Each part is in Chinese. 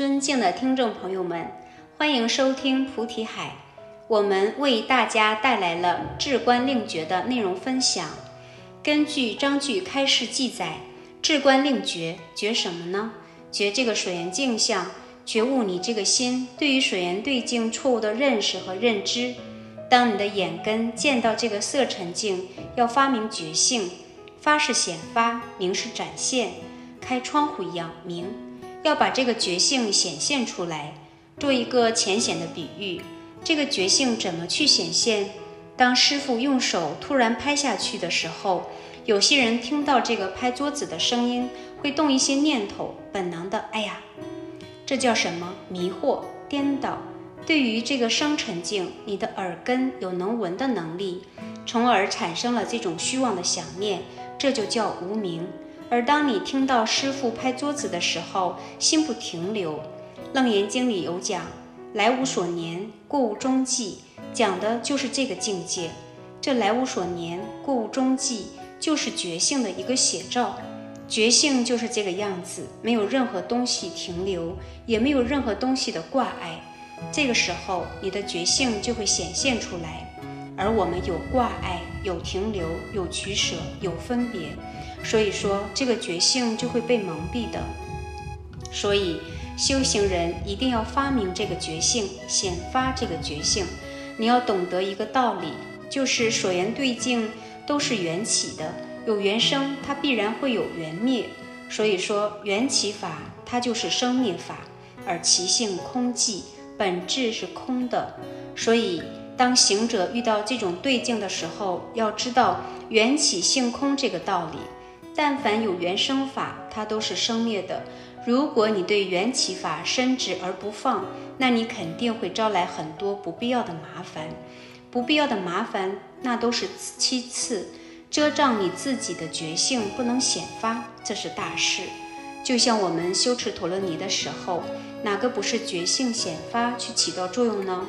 尊敬的听众朋友们，欢迎收听菩提海。我们为大家带来了至观令觉的内容分享。根据章句开示记载，至观令觉觉什么呢？觉这个水源镜像，觉悟你这个心对于水源对镜错误的认识和认知。当你的眼根见到这个色尘境，要发明觉性，发是显发，明是展现，开窗户一样明。要把这个觉性显现出来，做一个浅显的比喻。这个觉性怎么去显现？当师傅用手突然拍下去的时候，有些人听到这个拍桌子的声音，会动一些念头，本能的，哎呀，这叫什么？迷惑、颠倒。对于这个生沉境，你的耳根有能闻的能力，从而产生了这种虚妄的想念，这就叫无明。而当你听到师傅拍桌子的时候，心不停留，《楞严经》里有讲：“来无所念，过无踪迹”，讲的就是这个境界。这来无所念，过无踪迹，就是觉性的一个写照。觉性就是这个样子，没有任何东西停留，也没有任何东西的挂碍。这个时候，你的觉性就会显现出来。而我们有挂碍，有停留，有取舍，有分别。所以说，这个觉性就会被蒙蔽的。所以，修行人一定要发明这个觉性，显发这个觉性。你要懂得一个道理，就是所缘对境都是缘起的，有缘生，它必然会有缘灭。所以说，缘起法它就是生灭法，而其性空寂，本质是空的。所以，当行者遇到这种对境的时候，要知道缘起性空这个道理。但凡有缘生法，它都是生灭的。如果你对缘起法深执而不放，那你肯定会招来很多不必要的麻烦。不必要的麻烦，那都是其次，遮障你自己的觉性不能显发，这是大事。就像我们修持陀罗尼的时候，哪个不是觉性显发去起到作用呢？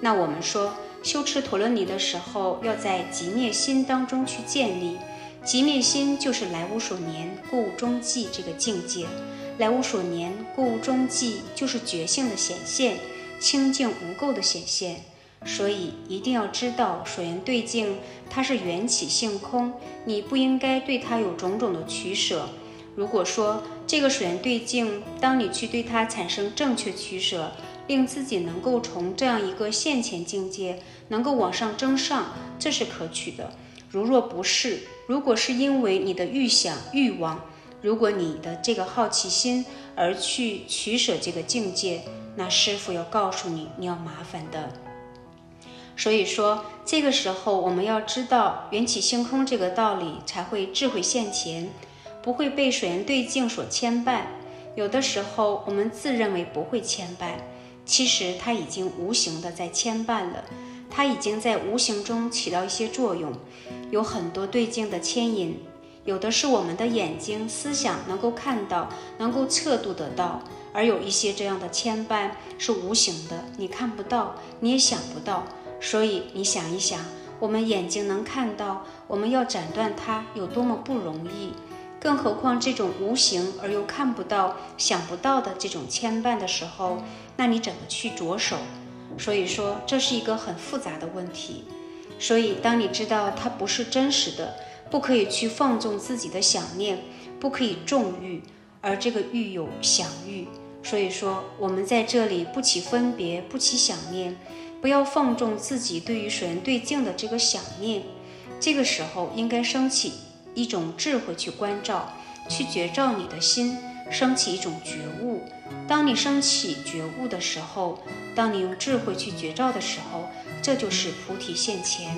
那我们说修持陀罗尼的时候，要在极灭心当中去建立。极灭心就是来无所念，故无中寂这个境界。来无所念，故无中寂就是觉性的显现，清净无垢的显现。所以一定要知道所缘对境，它是缘起性空，你不应该对它有种种的取舍。如果说这个所缘对境，当你去对它产生正确取舍，令自己能够从这样一个现前境界能够往上增上，这是可取的。如若不是，如果是因为你的欲想欲望，如果你的这个好奇心而去取舍这个境界，那师傅要告诉你，你要麻烦的。所以说，这个时候我们要知道缘起性空这个道理，才会智慧现前，不会被水源对境所牵绊。有的时候我们自认为不会牵绊，其实它已经无形的在牵绊了。它已经在无形中起到一些作用，有很多对境的牵引，有的是我们的眼睛、思想能够看到、能够测度得到，而有一些这样的牵绊是无形的，你看不到，你也想不到。所以你想一想，我们眼睛能看到，我们要斩断它有多么不容易，更何况这种无形而又看不到、想不到的这种牵绊的时候，那你怎么去着手？所以说，这是一个很复杂的问题。所以，当你知道它不是真实的，不可以去放纵自己的想念，不可以纵欲，而这个欲有想欲。所以说，我们在这里不起分别，不起想念，不要放纵自己对于水源对境的这个想念。这个时候，应该升起一种智慧去关照，去觉照你的心，升起一种觉悟。当你升起觉悟的时候，当你用智慧去觉照的时候，这就是菩提现前。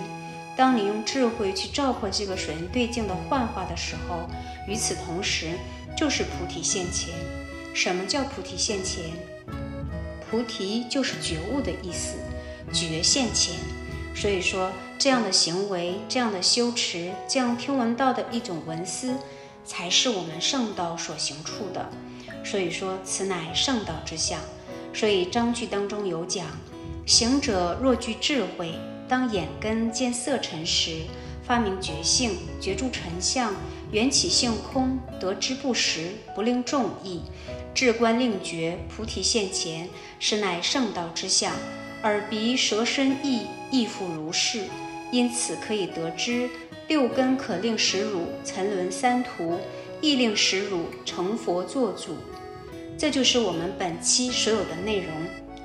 当你用智慧去照破这个水源对境的幻化的时候，与此同时就是菩提现前。什么叫菩提现前？菩提就是觉悟的意思，觉现前。所以说，这样的行为、这样的修持、这样听闻道的一种文思，才是我们圣道所行处的。所以说，此乃圣道之相。所以章句当中有讲：行者若具智慧，当眼根见色尘时，发明觉性，觉住尘相，缘起性空，得之不实，不令众意。至观令觉，菩提现前，实乃圣道之相。耳鼻舌身意亦复如是。因此可以得知，六根可令使汝沉沦三途，亦令使汝成佛作主。这就是我们本期所有的内容。